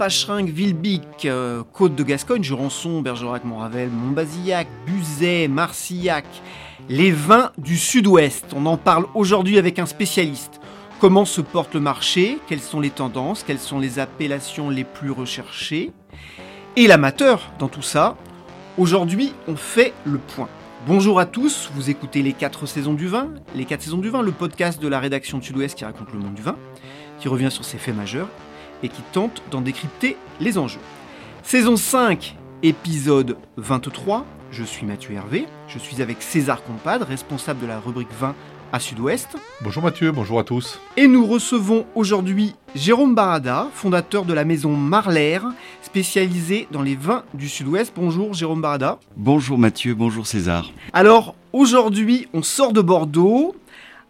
Pacheringue, Villebic, euh, Côte de Gascogne, Jurançon, Bergerac, Montravel, Montbazillac, Buzet, Marcillac, les vins du sud-ouest. On en parle aujourd'hui avec un spécialiste. Comment se porte le marché? Quelles sont les tendances? Quelles sont les appellations les plus recherchées? Et l'amateur dans tout ça Aujourd'hui, on fait le point. Bonjour à tous, vous écoutez les 4 saisons du vin, les 4 saisons du vin, le podcast de la rédaction de Sud-Ouest qui raconte le monde du vin qui revient sur ses faits majeurs et qui tente d'en décrypter les enjeux. Saison 5, épisode 23. Je suis Mathieu Hervé, je suis avec César Compad, responsable de la rubrique 20 à Sud-Ouest. Bonjour Mathieu, bonjour à tous. Et nous recevons aujourd'hui Jérôme Barada, fondateur de la maison Marler, spécialisée dans les vins du Sud-Ouest. Bonjour Jérôme Barada. Bonjour Mathieu, bonjour César. Alors aujourd'hui, on sort de Bordeaux.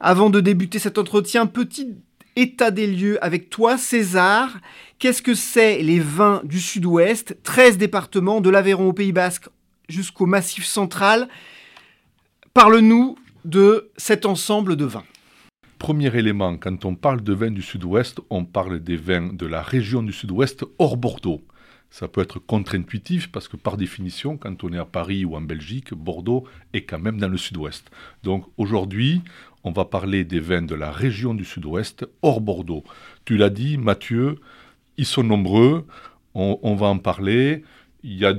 Avant de débuter cet entretien, petit état des lieux avec toi, César. Qu'est-ce que c'est les vins du Sud-Ouest? 13 départements, de l'Aveyron au Pays Basque jusqu'au Massif central. Parle-nous de cet ensemble de vins. Premier élément, quand on parle de vins du Sud-Ouest, on parle des vins de la région du Sud-Ouest hors Bordeaux. Ça peut être contre-intuitif parce que par définition, quand on est à Paris ou en Belgique, Bordeaux est quand même dans le sud-ouest. Donc aujourd'hui, on va parler des vins de la région du sud-ouest hors Bordeaux. Tu l'as dit, Mathieu, ils sont nombreux, on, va en parler. Il y a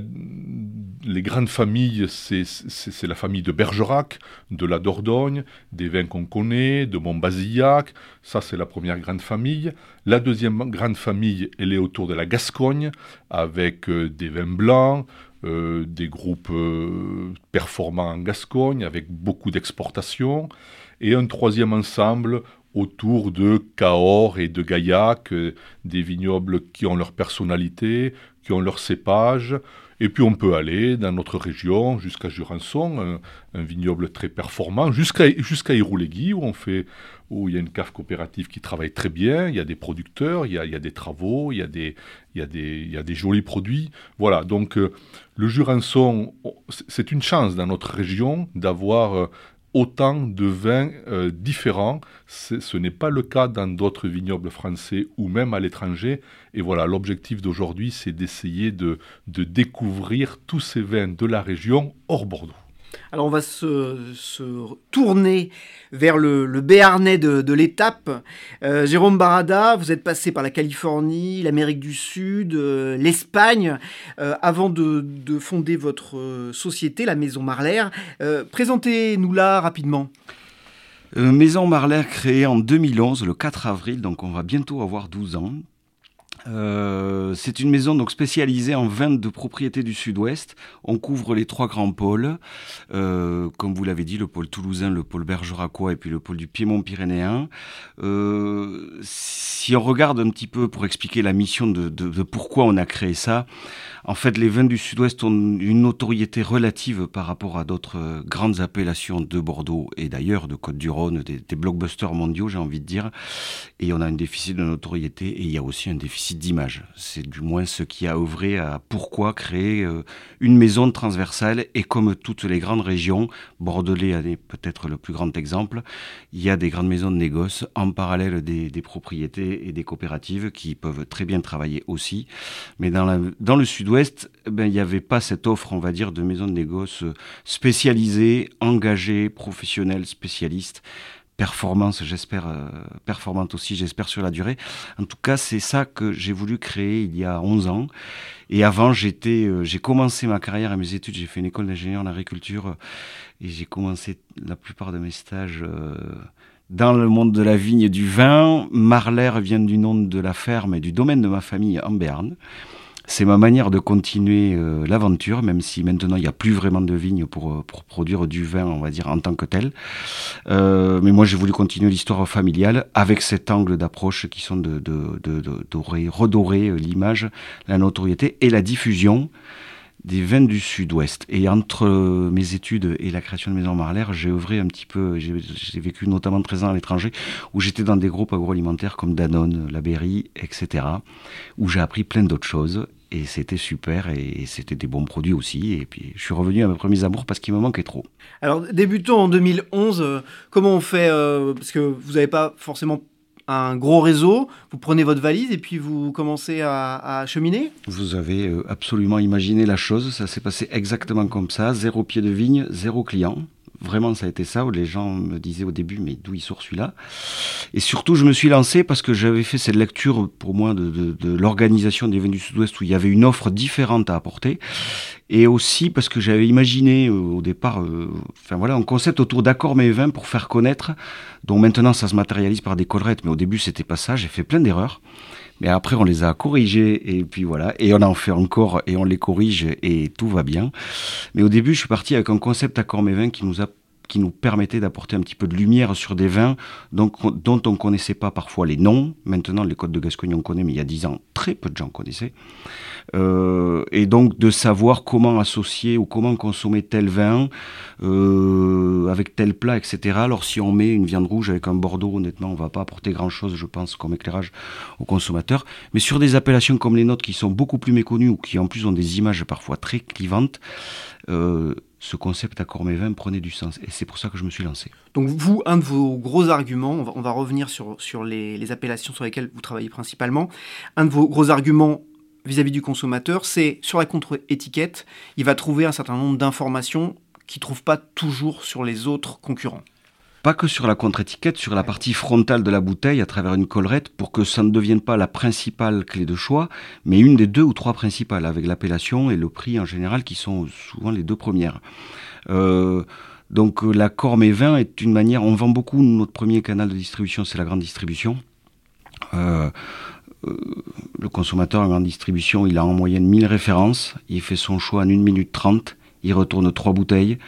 les grandes familles, c'est la famille de Bergerac, de la Dordogne, des vins qu'on connaît, de Montbazillac. Ça, c'est la première grande famille. La deuxième grande famille, elle est autour de la Gascogne, avec euh, des vins blancs, euh, des groupes euh, performants en Gascogne, avec beaucoup d'exportations. Et un troisième ensemble autour de Cahors et de Gaillac, des vignobles qui ont leur personnalité, qui ont leur cépage. Et puis on peut aller dans notre région jusqu'à Jurançon, un, vignoble très performant, jusqu'à jusqu'à où on fait où il y a une cave coopérative qui travaille très bien, il y a des producteurs, il y a, des travaux, il y a des, il y a des, il y a des jolis produits. Voilà, donc euh, le Jurançon, c'est une chance dans notre région d'avoir euh, autant de vins euh, différents. Ce n'est pas le cas dans d'autres vignobles français ou même à l'étranger. Et voilà, l'objectif d'aujourd'hui, c'est d'essayer de, de découvrir tous ces vins de la région hors Bordeaux. Alors on va se, tourner vers le, Béarnais de, l'étape. Euh, Jérôme Barada, vous êtes passé par la Californie, l'Amérique du Sud, euh, l'Espagne, euh, avant de, fonder votre société, la Maison Marler. Présentez-nous là rapidement. Maison Marler créée en 2011, le 4 avril, donc on va bientôt avoir 12 ans. Euh, c'est une maison donc spécialisée en vins de propriété du Sud-Ouest. On couvre les trois grands pôles, euh, comme vous l'avez dit, le pôle toulousain, le pôle bergeracois et puis le pôle du Piémont-Pyrénéen. Euh, si on regarde un petit peu pour expliquer la mission de, pourquoi on a créé ça, en fait, les vins du Sud-Ouest ont une notoriété relative par rapport à d'autres euh, grandes appellations de Bordeaux et d'ailleurs de Côte-du-Rhône, des, blockbusters mondiaux, j'ai envie de dire. Et on a un déficit de notoriété et il y a aussi un déficit d'image. C'est du moins ce qui a œuvré à pourquoi créer euh, une maison transversale. Et comme toutes les grandes régions, Bordelais est peut-être le plus grand exemple, il y a des grandes maisons de négoce en parallèle des, propriétés et des coopératives qui peuvent très bien travailler aussi. Mais dans, le Sud-Ouest, eh ben, il n'y avait pas cette offre, on va dire, de maisons de négoce spécialisées, engagées, professionnelles, spécialistes performance, j'espère, euh, performante aussi, j'espère sur la durée. En tout cas, c'est ça que j'ai voulu créer il y a 11 ans. Et avant, j'étais, euh, j'ai commencé ma carrière et mes études, j'ai fait une école d'ingénieur en agriculture et j'ai commencé la plupart de mes stages dans le monde de la vigne et du vin. Marler vient du nom de la ferme et du domaine de ma famille en Berne. C'est ma manière de continuer euh, l'aventure, même si maintenant il n'y a plus vraiment de vignes pour, euh, pour, produire du vin, on va dire, en tant que tel. Euh, mais moi, j'ai voulu continuer l'histoire familiale avec cet angle d'approche qui sont de, de, de redorer l'image, la notoriété et la diffusion des vins du sud-ouest. Et entre mes études et la création de Maison Marler, j'ai œuvré un petit peu, j'ai vécu notamment 13 ans à l'étranger, où j'étais dans des groupes agroalimentaires comme Danone, La Berry, etc., où j'ai appris plein d'autres choses. Et c'était super, et c'était des bons produits aussi. Et puis, je suis revenu à mes premiers amours parce qu'il me manquait trop. Alors, débutons en 2011. Euh, comment on fait euh, Parce que vous n'avez pas forcément un gros réseau, vous prenez votre valise et puis vous commencez à, cheminer Vous avez euh, absolument imaginé la chose, ça s'est passé exactement comme ça, zéro pied de vigne, zéro client. Vraiment, ça a été ça, où les gens me disaient au début, mais d'où il sort celui-là? Et surtout, je me suis lancé parce que j'avais fait cette lecture, pour moi, de, l'organisation des vins du Sud-Ouest, où il y avait une offre différente à apporter. Et aussi parce que j'avais imaginé euh, au départ, euh, enfin voilà, un concept autour d'accords mes vins pour faire connaître, dont maintenant ça se matérialise par des collerettes, mais au début c'était pas ça, j'ai fait plein d'erreurs. Mais après, on les a corrigés et puis voilà. Et on en fait encore et on les corrige et tout va bien. Mais au début, je suis parti avec un concept accord mes vins qui nous a qui nous permettait d'apporter un petit peu de lumière sur des vins dont on ne connaissait pas parfois les noms. Maintenant, les codes de Gascogne, on connaît, mais il y a dix ans, très peu de gens connaissaient. Euh, et donc de savoir comment associer ou comment consommer tel vin euh, avec tel plat, etc. Alors si on met une viande rouge avec un Bordeaux, honnêtement, on va pas apporter grand-chose, je pense, comme éclairage au consommateur. Mais sur des appellations comme les nôtres qui sont beaucoup plus méconnues ou qui en plus ont des images parfois très clivantes, euh, ce concept accord mes vins prenait du sens. Et c'est pour ça que je me suis lancé. Donc vous, un de vos gros arguments, on va, revenir sur, les, les, appellations sur lesquelles vous travaillez principalement, un de vos gros arguments vis-à-vis du consommateur, c'est sur la contre-étiquette, il va trouver un certain nombre d'informations qu'il ne trouve pas toujours sur les autres concurrents. Pas que sur la contre-étiquette, sur la partie frontale de la bouteille à travers une collerette pour que ça ne devienne pas la principale clé de choix, mais une des deux ou trois principales avec l'appellation et le prix en général qui sont souvent les deux premières. Euh, donc euh, l'accord mes vins est une manière, on vend beaucoup, notre premier canal de distribution c'est la grande distribution. Euh, le consommateur en grande distribution, il a en moyenne 1000 références, il fait son choix en 1 minute 30, il retourne trois bouteilles.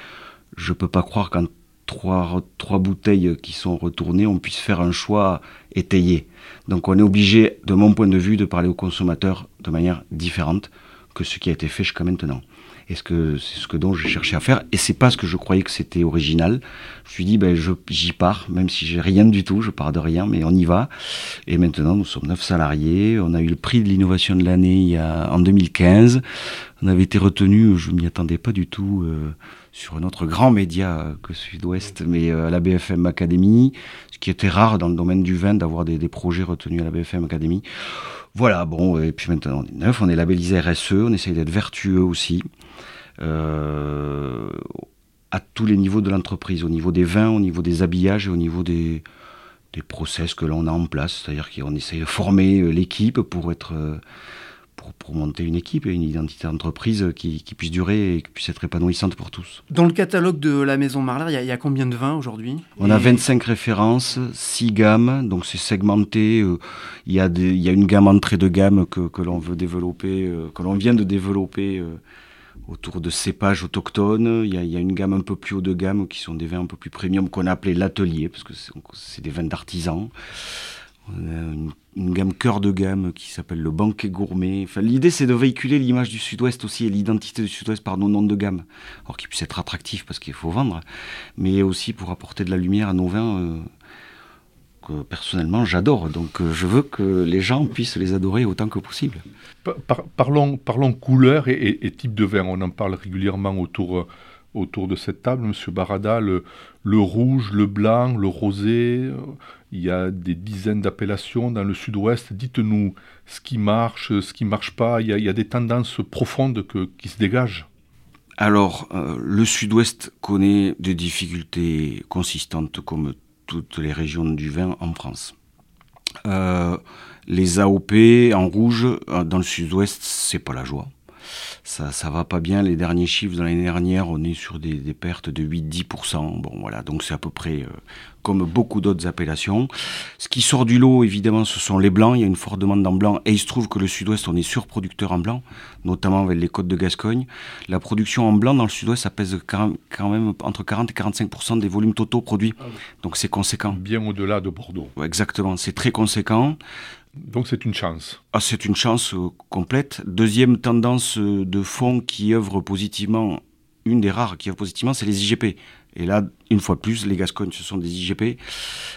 Je ne peux pas croire qu'en trois, trois bouteilles qui sont retournées, on puisse faire un choix étayé. Donc on est obligé, de mon point de vue, de parler au consommateur de manière différente que ce qui a été fait jusqu'à maintenant. Et ce que c'est ce que donc j'ai cherché à faire. Et c'est pas ce que je croyais que c'était original. Je me suis dit, ben, j'y pars, même si j'ai rien du tout, je pars de rien, mais on y va. Et maintenant, nous sommes neuf salariés. On a eu le prix de l'innovation de l'année en 2015. On avait été retenu, je m'y attendais pas du tout, euh, sur notre grand média que Sud-Ouest, mais euh, à la BFM Academy, ce qui était rare dans le domaine du vin d'avoir des, projets retenus à la BFM Academy. Voilà, bon, et puis maintenant on est neuf, on est labellisé RSE, on essaye d'être vertueux aussi. Euh, à tous les niveaux de l'entreprise, au niveau des vins, au niveau des habillages et au niveau des, des process que l'on a en place. C'est-à-dire qu'on essaye de former euh, l'équipe pour être euh, pour, monter une équipe et une identité d'entreprise qui, puisse durer et qui puisse être épanouissante pour tous. Dans le catalogue de la maison Marler, il y, a combien de vins aujourd'hui? On a 25 références, 6 gammes, donc c'est segmenté. Il y, a y a une gamme entrée de gamme que, que l'on veut développer, que l'on vient de développer autour de cépages autochtones. Il y, a, une gamme un peu plus haut de gamme qui sont des vins un peu plus premium qu'on a appelé l'atelier, parce que c'est des vins d'artisans. On a une, gamme cœur de gamme qui s'appelle le banquet gourmet. L'idée, c'est de véhiculer l'image du Sud-Ouest aussi et l'identité du Sud-Ouest par nos noms de gamme. Alors qu'ils puissent être attractifs parce qu'il faut vendre, mais aussi pour apporter de la lumière à nos vins. Euh, que personnellement j'adore. Donc euh, je veux que les gens puissent les adorer autant que possible. parlons, parlons couleur et, type de vin. On en parle régulièrement autour, euh, autour de cette table, Monsieur Barada. Le, rouge, le blanc, le rosé. Euh, il y a des dizaines d'appellations dans le sud-ouest. Dites-nous ce qui marche, ce qui marche pas. Il y, a, des tendances profondes qui se dégagent. Alors, le sud-ouest connaît des difficultés consistantes comme toutes les régions du vin en France. les AOP en rouge dans le sud-ouest, c'est pas la joie ça, ça va pas bien. Les derniers chiffres de l'année dernière, on est sur des, pertes de 8-10%. Bon, voilà, donc c'est à peu près euh, comme beaucoup d'autres appellations. Ce qui sort du lot, évidemment, ce sont les blancs. Il y a une forte demande en blanc. Et il se trouve que le sud-ouest, on est surproducteur en blanc, notamment avec les côtes de Gascogne. La production en blanc dans le sud-ouest, ça pèse quand même entre 40 et 45% des volumes totaux produits. Ah donc c'est conséquent. Bien au-delà de Bordeaux. exactement, c'est très conséquent. Donc c'est une chance. Ah, c'est une chance euh, complète. Deuxième tendance euh, de fond qui œuvre positivement, une des rares qui œuvre positivement, c'est les IGP. Et là, une fois de plus, les Gascognes, ce sont des IGP.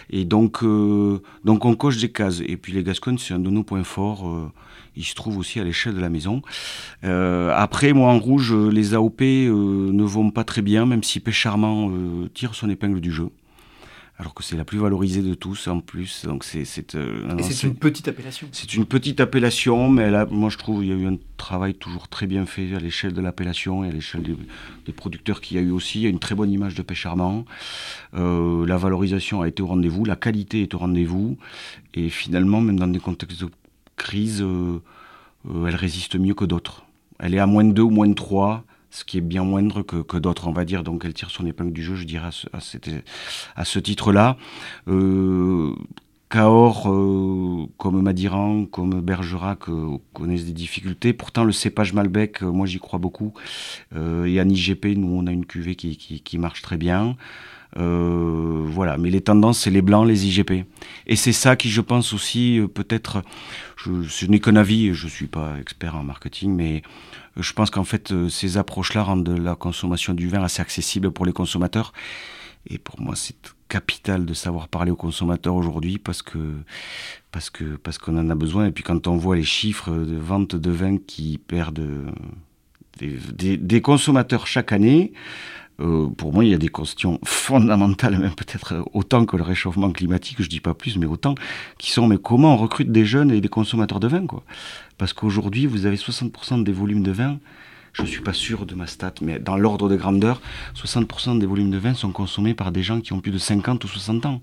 Et donc, euh, donc on coche des cases. Et puis les Gascognes, c'est un de nos points forts. il se trouve aussi à l'échelle de la maison. après, moi, en rouge, les AOP ne vont pas très bien, même si Pécharmant tire son épingle du jeu alors que c'est la plus valorisée de tous en plus. Donc c'est euh, et c'est une petite appellation. C'est une petite appellation, mais là, moi je trouve qu'il y a eu un travail toujours très bien fait à l'échelle de l'appellation et à l'échelle des, producteurs qu'il y a eu aussi. Il y a une très bonne image de pêche charmant. Euh, la valorisation a été au rendez-vous, la qualité est au rendez-vous, et finalement, même dans des contextes de crise, euh, elle résiste mieux que d'autres. Elle est à moins de 2 ou moins de 3 ce qui est bien moindre que, d'autres, on va dire. Donc elle tire son épingle du jeu, je dirais, à ce, à ce titre-là. Euh, Cahors, euh, comme Madiran, comme Bergerac, euh, connaissent des difficultés. Pourtant, le cépage Malbec, euh, moi j'y crois beaucoup. et en IGP, nous on a une cuvée qui, qui marche très bien. Voilà, mais les tendances, c'est les blancs, les IGP. Et c'est ça qui, je pense aussi, peut-être, je, ce n'est qu'un avis, je ne suis pas expert en marketing, mais je pense qu'en fait, euh, ces approches-là rendent la consommation du vin assez accessible pour les consommateurs. Et pour moi, c'est capital de savoir parler aux consommateurs aujourd'hui parce que parce que parce qu'on en a besoin. Et puis quand on voit les chiffres de vente de vin qui perdent des consommateurs chaque année, euh, pour moi, il y a des questions fondamentales, même peut-être autant que le réchauffement climatique, je dis pas plus, mais autant, qui sont mais comment on recrute des jeunes et des consommateurs de vin, quoi Parce qu'aujourd'hui, vous avez 60% des volumes de vin, je suis pas sûr de ma stat, mais dans l'ordre de grandeur, 60% des volumes de vin sont consommés par des gens qui ont plus de 50 ou 60 ans.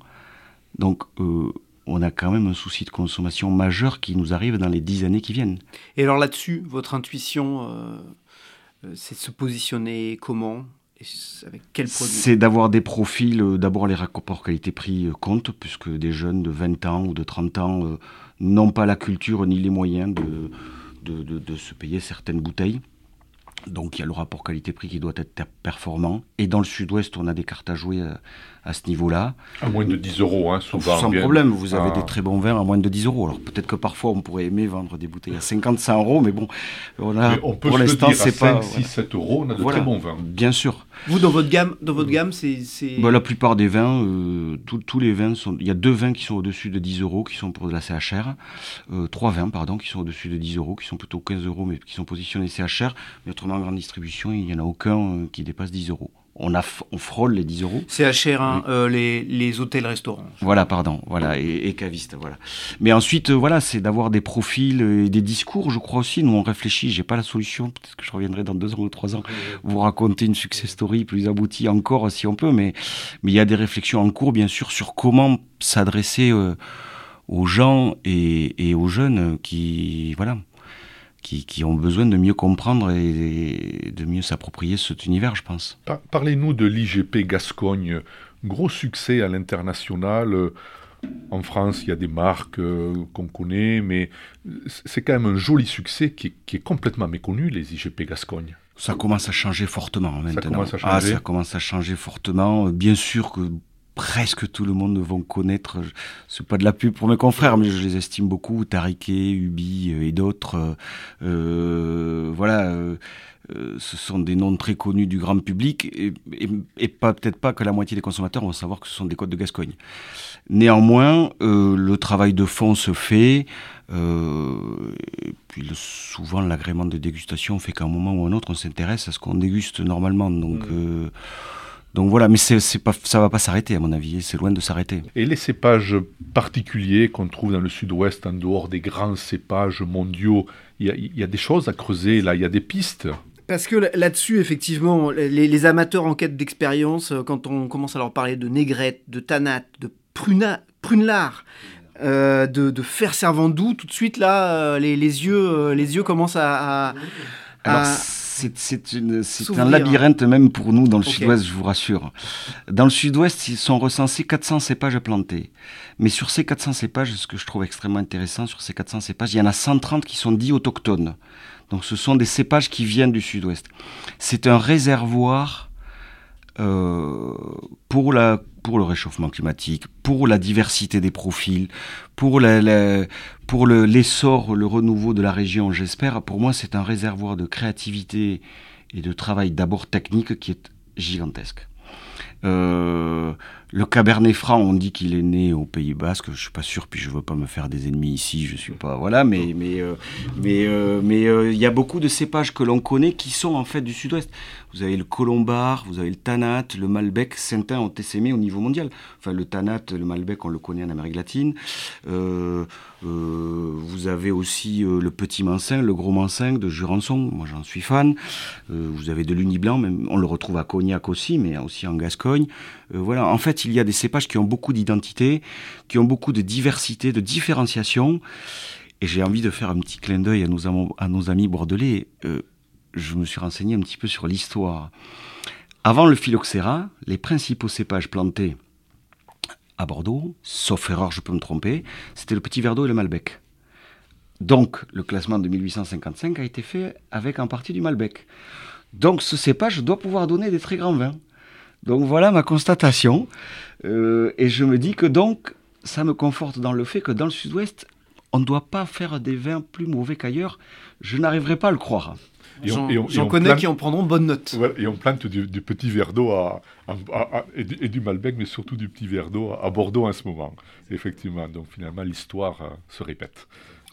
Donc, euh, on a quand même un souci de consommation majeur qui nous arrive dans les 10 années qui viennent. Et alors là-dessus, votre intuition, euh, c'est de se positionner comment? C'est d'avoir des profils, euh, d'abord les rapports qualité-prix euh, comptent, puisque des jeunes de 20 ans ou de 30 ans euh, n'ont pas la culture ni les moyens de, se payer certaines bouteilles. Donc il y a le rapport qualité-prix qui doit être performant. Et dans le sud-ouest, on a des cartes à jouer à, ce niveau-là. À moins de 10 euros, hein, souvent. Sans problème, vous avez ah. des très bons vins à moins de 10 euros. Alors peut-être que parfois on pourrait aimer vendre des bouteilles à 50, 100 euros, mais bon, on a, pour l'instant, c'est pas. 6, 7 euros, on a de très bons vins. Bien sûr. Vous, dans votre gamme, dans votre gamme c'est. Bah, la plupart des vins, euh, tous les vins sont. Il y a deux vins qui sont au-dessus de 10 euros, qui sont pour de la CHR. Euh, trois vins, pardon, qui sont au-dessus de 10 euros, qui sont plutôt 15 euros, mais qui sont positionnés CHR. Mais autrement, en grande distribution, il n'y en a aucun euh, qui dépasse 10 euros. On, a, on frôle les 10 euros. C'est cher, hein, euh, les, les hôtels-restaurants. Voilà, pardon, voilà, et, et cavistes, voilà. Mais ensuite, euh, voilà, c'est d'avoir des profils et des discours, je crois aussi. Nous, on réfléchit, j'ai pas la solution, peut-être que je reviendrai dans deux ans ou trois ans, vous raconter une success story plus aboutie encore, si on peut, mais mais il y a des réflexions en cours, bien sûr, sur comment s'adresser aux gens et, et, aux jeunes qui, voilà, qui, ont besoin de mieux comprendre et de mieux s'approprier cet univers, je pense. Parlez-nous de l'IGP Gascogne. Gros succès à l'international. En France, il y a des marques euh, qu'on connaît, mais c'est quand même un joli succès qui est, complètement méconnu, les IGP Gascogne. Ça commence à changer fortement maintenant. Ça commence à ah, changer. ça commence à changer fortement. Bien sûr que presque tout le monde vont connaître. C'est pas de la pub pour mes confrères, mais je les estime beaucoup. Tariquet, Ubi euh, et d'autres. Euh, euh, voilà. ce sont des noms très connus du grand public et, pas peut-être pas que la moitié des consommateurs vont savoir que ce sont des côtes de Gascogne. Néanmoins, le travail de fond se fait. et puis souvent l'agrément de dégustation fait qu'à un moment ou un autre on s'intéresse à ce qu'on déguste normalement. Donc mmh. Donc voilà, mais c'est, c'est pas, ça va pas s'arrêter à mon avis, c'est loin de s'arrêter. Et les cépages particuliers qu'on trouve dans le sud-ouest, en dehors des grands cépages mondiaux, il y, a, des choses à creuser là, il y a des pistes parce que là-dessus, effectivement, les, amateurs en quête d'expérience, euh, quand on commence à leur parler de négrette, de tanat, de pruna, prunelard. Euh, de, de fer servant doux, tout de suite là, euh, les, les, yeux, les yeux commencent à. à- Alors, à- c'est c'est un labyrinthe même pour nous dans le sud-ouest, je vous rassure. Dans le sud-ouest, ils sont recensés 400 cépages plantés. Mais sur ces 400 cépages, ce que je trouve extrêmement intéressant, sur ces 400 cépages, il y en a 130 qui sont dits autochtones. Donc ce sont des cépages qui viennent du sud-ouest. C'est un réservoir euh, pour, la, pour le réchauffement climatique, pour la diversité des profils, pour pour le- l'essor, le, renouveau de la région, j'espère. Pour moi, c'est un réservoir de créativité et de travail d'abord technique qui est gigantesque. Euh, le Cabernet Franc, on dit qu'il est né au Pays Basque. Je suis pas sûr, puis je veux pas me faire des ennemis ici. Je suis pas voilà, mais mais euh, mais euh, mais euh, il y a beaucoup de cépages que l'on connaît qui sont en fait du Sud-Ouest. Vous avez le Colombard, vous avez le Tanat, le Malbec. Certains ont essaimé au niveau mondial. Enfin, le Tanat, le Malbec, on le connaît en Amérique latine. Vous avez aussi le Petit Mansin, le Gros Mansin de Jurançon. Moi, j'en suis fan. Vous avez de l'Uni Blanc, même, on le retrouve à Cognac aussi, mais aussi en Gascogne. Euh, voilà, en fait, il y a des cépages qui ont beaucoup d'identité, qui ont beaucoup de diversité, de différenciation. Et j'ai envie de faire un petit clin d'œil à nos, amis bordelais. Euh, je me suis renseigné un petit peu sur l'histoire. Avant le phylloxéra, les principaux cépages plantés à Bordeaux, sauf erreur, je peux me tromper, c'était le petit verdot et le malbec. Donc, le classement de 1855 a été fait avec en partie du malbec. Donc, ce cépage doit pouvoir donner des très grands vins. Donc, voilà ma constatation. Euh, et je me dis que donc, ça me conforte dans le fait que dans le sud-ouest, on ne doit pas faire des vins plus mauvais qu'ailleurs. Je n'arriverai pas à le croire. J'en connais plante- qui en prendront bonne note. Et on plante du, du petit verre d'eau à, à- à- à- et, du, et du Malbec, mais surtout du petit verre d'eau à Bordeaux en ce moment. Effectivement, donc finalement l'histoire euh, se répète.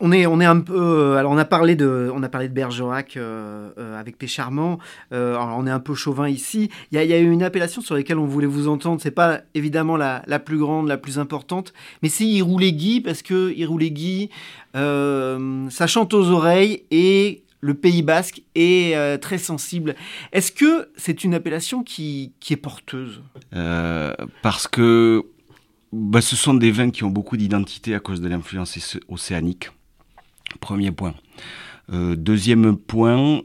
On est, on est un peu. euh, alors, on a parlé de, on a parlé de Bergerac euh, euh, avec Pécharmant. On est un peu chauvin ici. Il y y a une appellation sur laquelle on voulait vous entendre. C'est pas évidemment la, la plus grande, la plus importante, mais c'est Iroulégui parce que Iroulégui, euh, ça chante aux oreilles et le Pays Basque est très sensible. Est-ce que c'est une appellation qui, qui est porteuse? Parce que bah, ce sont des vins qui ont beaucoup d'identité à cause de l'influence océ- océanique. Premier point. Euh, deuxième point,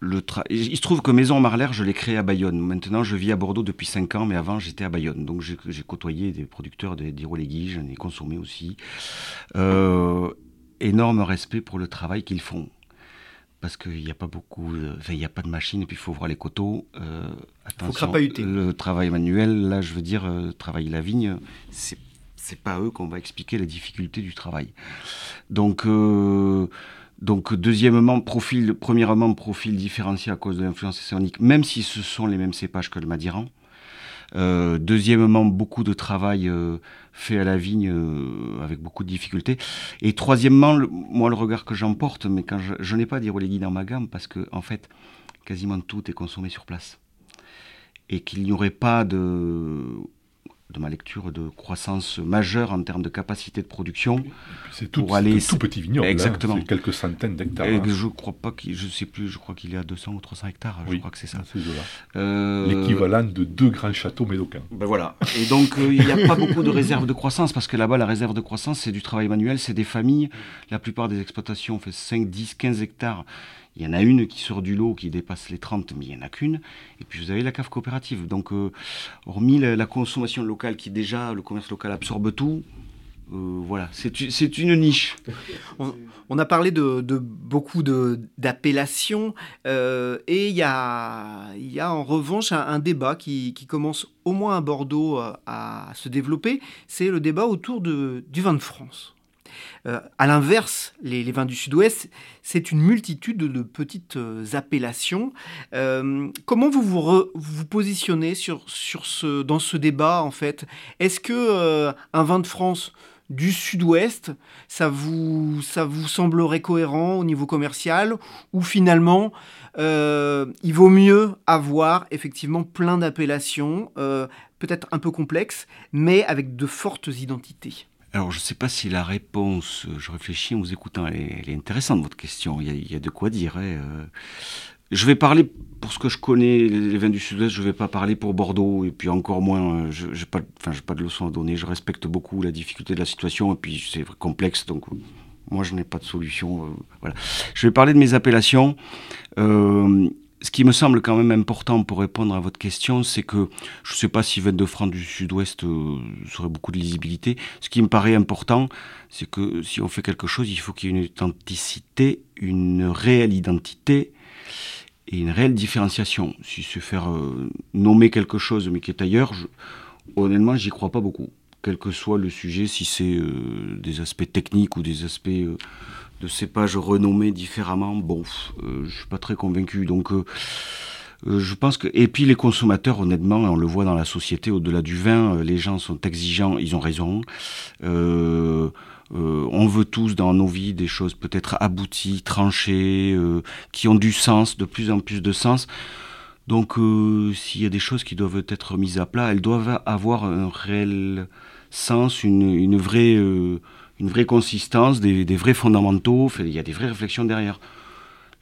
le tra- il se trouve que Maison Marler, je l'ai créé à Bayonne. Maintenant, je vis à Bordeaux depuis 5 ans, mais avant, j'étais à Bayonne. Donc, j'ai côtoyé des producteurs de- d'Irolégui, j'en ai consommé aussi. Euh, énorme respect pour le travail qu'ils font. Parce qu'il n'y a pas beaucoup, de- enfin, il n'y a pas de machine, et puis il faut voir les coteaux. Euh, attention, crapahuter. le travail manuel, là, je veux dire, euh, travailler la vigne, c'est c'est pas à eux qu'on va expliquer les difficultés du travail. Donc, euh, donc deuxièmement, profil, premièrement, profil différencié à cause de l'influence océanique, même si ce sont les mêmes cépages que le Madiran. Euh, deuxièmement, beaucoup de travail euh, fait à la vigne avec beaucoup de difficultés. Et troisièmement, le- moi, le regard que j'emporte, mais quand je, je n'ai pas d'Irolégui dans ma gamme, parce que en fait, quasiment tout est consommé sur place. Et qu'il n'y aurait pas de, de ma lecture, de croissance majeure en termes de capacité de production. C'est tout, Pour aller- tout petit vignoble. hein. Exactement. C'est quelques centaines d'hectares. Et hein. je crois pas qu'il, je sais plus, je crois qu'il est à 200 ou 300 hectares. Je crois que c'est ça. Euh, L'équivalent de deux grands châteaux médocains. Ben voilà. Et donc, euh, il n'y a pas beaucoup de réserve de croissance, parce que là-bas, la réserve de croissance, c'est du travail manuel, c'est des familles. La plupart des exploitations fait 5, 10, 15 hectares. Il y en a une qui sort du lot, qui dépasse les 30, mais il n'y en a qu'une. Et puis, vous avez la cave coopérative. Donc, euh, hormis la, consommation locale, qui déjà, le commerce local absorbe tout, euh, voilà, c'est une niche. On a parlé de, de beaucoup d'appellations euh, et il y a, y a en revanche un, débat qui, commence au moins à Bordeaux euh, à se développer. C'est le débat autour de, du vin de France. Euh, à l'inverse, les, vins du Sud-Ouest, c'est une multitude de, petites euh, appellations. Euh, comment vous vous, positionnez sur, ce, dans ce débat en fait? Est-ce que euh, un vin de France du Sud-Ouest, ça vous, semblerait cohérent au niveau commercial? Ou finalement il vaut mieux avoir effectivement plein d'appellations, peut-être un peu complexes, mais avec de fortes identités? Alors, je ne sais pas si la réponse, euh, je réfléchis en vous écoutant, elle est, intéressante, votre question. Il y a, il y a de quoi dire. hein, euh. Je vais parler pour ce que je connais, les vins du Sud-Ouest, je ne vais pas parler pour Bordeaux, et puis encore moins, je n'ai pas, pas de leçon à donner. Je respecte beaucoup la difficulté de la situation, et puis c'est complexe, donc moi je n'ai pas de solution. voilà. Je vais parler de mes appellations. Euh, ce qui me semble quand même important pour répondre à votre question, c'est que je ne sais pas si 22 francs du Sud-Ouest euh, serait beaucoup de lisibilité. Ce qui me paraît important, c'est que si on fait quelque chose, il faut qu'il y ait une authenticité, une réelle identité et une réelle différenciation. Si c'est faire euh, nommer quelque chose mais qui est ailleurs, je, honnêtement, j'y crois pas beaucoup. Quel que soit le sujet, si c'est euh, des aspects techniques ou des aspects de cépages renommés différemment, bon, euh, je suis pas très convaincu. Donc, euh, euh, je pense que et puis les consommateurs, honnêtement, on le voit dans la société, au-delà du vin, les gens sont exigeants, ils ont raison. on veut tous dans nos vies des choses peut-être abouties, tranchées, qui ont du sens, de plus en plus de sens. Donc, s'il y a des choses qui doivent être mises à plat, elles doivent avoir un réel sens, une, une vraie une vraie consistance, des, vrais fondamentaux, il y a des vraies réflexions derrière.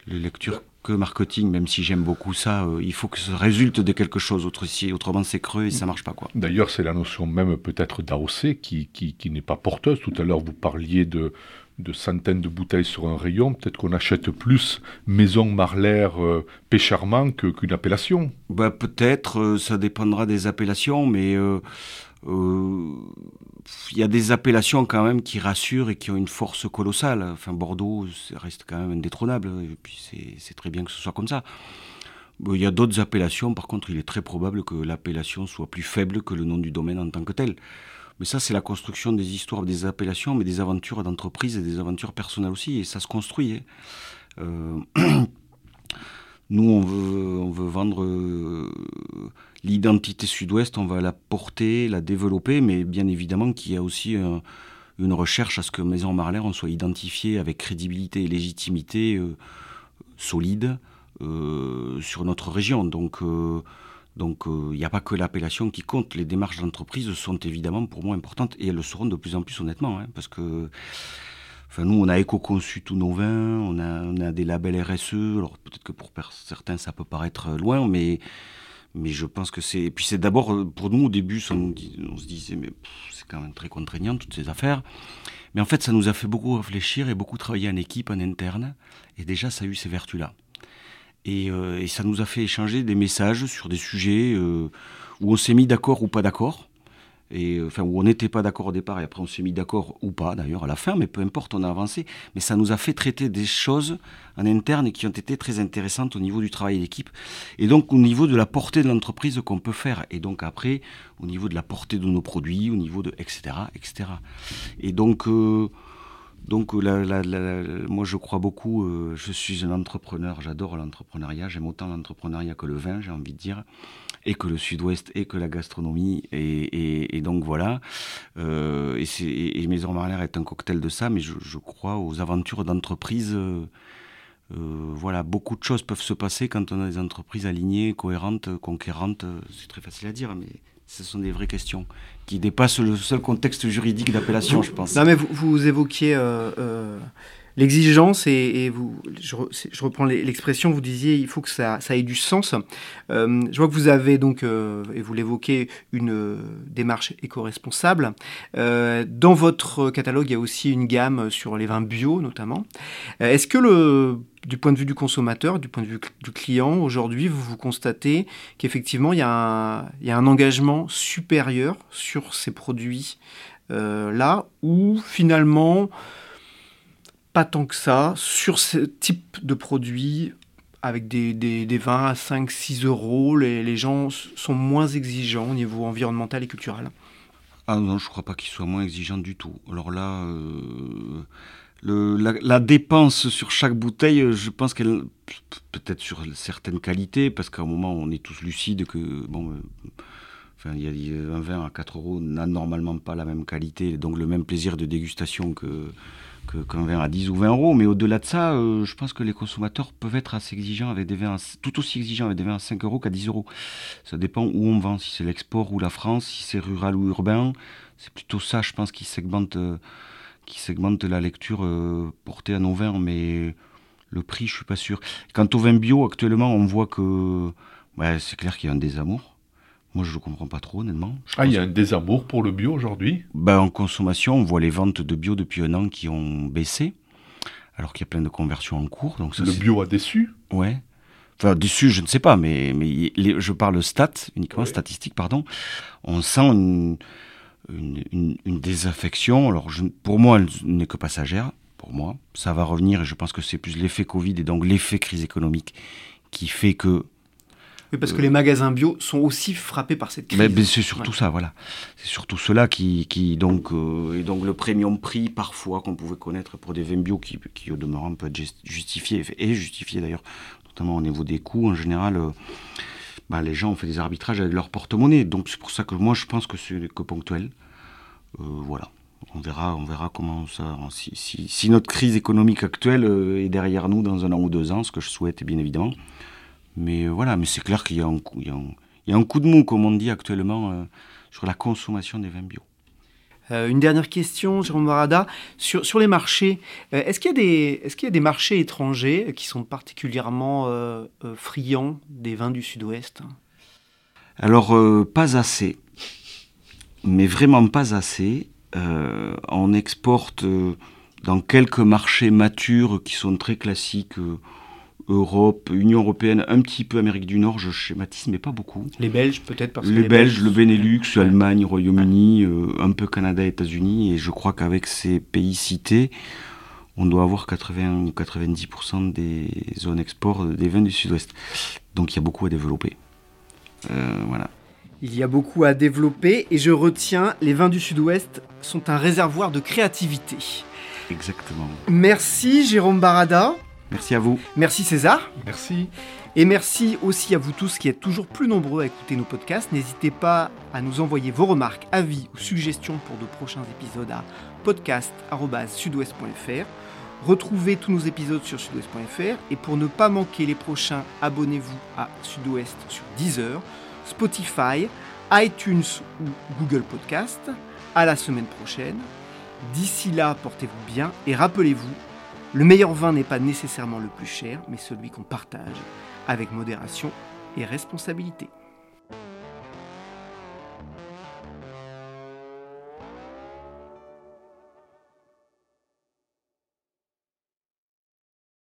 Les lectures que marketing, même si j'aime beaucoup ça, euh, il faut que ça résulte de quelque chose. autrement, c'est creux et ça marche pas. quoi. D'ailleurs, c'est la notion même peut-être d'AOC qui, qui, n'est pas porteuse. Tout à l'heure, vous parliez de, de centaines de bouteilles sur un rayon. Peut-être qu'on achète plus Maison Marlaire euh, Pécharmant qu'une appellation. Bah, peut-être, euh, ça dépendra des appellations, mais il y a des appellations quand même qui rassurent et qui ont une force colossale. Enfin, Bordeaux ça reste quand même indétrônable, et puis c'est très bien que ce soit comme ça. Il y a d'autres appellations, par contre, il est très probable que l'appellation soit plus faible que le nom du domaine en tant que tel. Mais ça, c'est la construction des histoires des appellations, mais des aventures d'entreprise et des aventures personnelles aussi, et ça se construit. Hein. Euh, nous, on veut, vendre euh, l'identité sud-ouest, on va la porter, la développer, mais bien évidemment qu'il y a aussi euh, une recherche à ce que Maison Marler on soit identifié avec crédibilité et légitimité euh, solide sur notre région. Donc, donc il n'y a pas que l'appellation qui compte. Les démarches d'entreprise sont évidemment pour moi importantes et elles le seront de plus en plus honnêtement, hein, parce que Enfin, nous, on a éco-conçu tous nos vins, on a, on a des labels RSE. Alors, peut-être que pour certains, ça peut paraître loin, mais mais je pense que c'est. Et puis c'est d'abord, euh, pour nous, au début, on, se disait, mais c'est quand même très contraignant, toutes ces affaires. Mais en fait, ça nous a fait beaucoup réfléchir et beaucoup travailler en équipe, en interne. Et déjà, ça a eu ces vertus-là. Et, euh, et ça nous a fait échanger des messages sur des sujets euh, où on s'est mis d'accord ou pas d'accord et euh, enfin où on n'était pas d'accord au départ et après on s'est mis d'accord ou pas d'ailleurs à la fin, mais peu importe, on a avancé. Mais ça nous a fait traiter des choses en interne qui ont été très intéressantes au niveau du travail d'équipe et donc au niveau de la portée de l'entreprise qu'on peut faire et donc après au niveau de la portée de nos produits, au niveau de etc etc. Et donc euh, donc moi je crois beaucoup, euh, je suis un entrepreneur, j'adore l'entrepreneuriat, j'aime autant l'entrepreneuriat que le vin, j'ai envie de dire et que le sud-ouest et que la gastronomie. Et, donc voilà. Euh, et, Maison Marlaire est un cocktail de ça, mais je, crois aux aventures d'entreprise. Euh, euh, voilà, beaucoup de choses peuvent se passer quand on a des entreprises alignées, cohérentes, conquérantes. C'est très facile à dire, mais ce sont des vraies questions qui dépassent le seul contexte juridique d'appellation, je pense. Non, mais vous évoquiez l'exigence, et, vous, je, reprends l'expression, vous disiez il faut que ça, ait du sens. Euh, je vois que vous avez donc, euh, et vous l'évoquez, une euh, démarche éco-responsable. dans votre catalogue, il y a aussi une gamme sur les vins bio notamment. Est-ce que le, du point de vue du consommateur, du point de vue du client, aujourd'hui, vous, vous constatez qu'effectivement, il, y a un engagement supérieur sur ces produits là, où finalement, pas tant que ça sur ce type de produit avec des, des, à 5-6 euros. Les, gens sont moins exigeants au niveau environnemental et culturel. Ah non, je ne crois pas qu'ils soient moins exigeants du tout. Alors là, euh, la, dépense sur chaque bouteille, je pense qu'elle, peut-être sur certaines qualités, parce qu'à un moment, on est tous lucides que, bon, euh, il y a un vin à 4 euros n'a normalement pas la même qualité, donc le même plaisir de dégustation que qu'un vin à 10 ou 20 euros. Mais au-delà de ça, euh, je pense que les consommateurs peuvent être assez exigeants avec des vins, tout aussi exigeants avec des vins à 5 euros qu'à 10 euros. Ça dépend où on vend, si c'est l'export ou la France, si c'est rural ou urbain. C'est plutôt ça, je pense, qui segmente, euh, qui segmente la lecture euh, portée à nos vins. Mais Le prix, je suis pas sûr. Quant au vin bio, actuellement, on voit que c'est clair qu'il y a un désamour. Moi, je ne comprends pas trop, honnêtement. Je Ah, il y a un désamour pour le bio aujourd'hui Ben, en consommation, on voit les ventes de bio depuis un an qui ont baissé, alors qu'il y a plein de conversions en cours. Donc ça, Le bio a déçu Ouais. Enfin, dessus, je ne sais pas, mais, mais les- je parle stats, uniquement Ouais. statistiques, pardon. On sent une, une, une- une désaffection. Alors, je- pour moi, elle n'est que passagère. Pour moi, ça va revenir et je pense que c'est plus l'effet Covid et donc l'effet crise économique qui fait que Oui, parce que les magasins bio sont aussi frappés par cette crise. mais, mais c'est surtout Ouais. ça, voilà. C'est surtout cela qui, qui donc, euh, et donc le premium prix parfois qu'on pouvait connaître pour des vins bio qui, qui au demeurant peut être justifié, et justifié d'ailleurs, notamment au niveau des coûts en général. euh, bah, les gens ont fait des arbitrages avec leur porte-monnaie, donc c'est pour ça que moi je pense que c'est que ponctuel. Euh, voilà. On verra, on verra comment ça. Si, si- si notre crise économique actuelle euh, est derrière nous dans un an ou deux ans, ce que je souhaite bien évidemment. Mais euh, voilà, mais c'est clair qu'il y a un coup, il y a un, il y a un coup de mou, comme on dit actuellement, euh, sur la consommation des vins bio. Euh, une dernière question, Jérôme Barada. Sur, sur les marchés, euh, est-ce qu'il y, a des- est-ce qu'il y a des marchés étrangers qui sont particulièrement euh, friands des vins du Sud-Ouest? Alors, pas assez, mais vraiment pas assez. On exporte dans quelques marchés matures qui sont très classiques, Europe, Union Européenne, un petit peu Amérique du Nord, je schématise, mais pas beaucoup. Les Belges, peut-être parce que Les, Belges, le Benelux, Ouais. Allemagne, Royaume-Uni, euh, un peu Canada, États-Unis, et je crois qu'avec ces pays cités, on doit avoir 80 ou 90% des zones export des vins du Sud-Ouest. Donc il y a beaucoup à développer. Euh, voilà. Il y a beaucoup à développer et je retiens, les vins du Sud-Ouest sont un réservoir de créativité. Exactement. Merci Jérôme Barada, Merci à vous. merci César. Merci. Et merci aussi à vous tous qui êtes toujours plus nombreux à écouter nos podcasts. N'hésitez pas à nous envoyer vos remarques, avis ou suggestions pour de prochains épisodes à podcast.sudouest.fr. Retrouvez tous nos épisodes sur sudouest.fr et pour ne pas manquer les prochains, abonnez-vous à Sud-Ouest sur Deezer, Spotify, iTunes ou Google Podcast. À la semaine prochaine. D'ici là, portez-vous bien et rappelez-vous, le meilleur vin n'est pas nécessairement le plus cher, mais celui qu'on partage avec modération et responsabilité.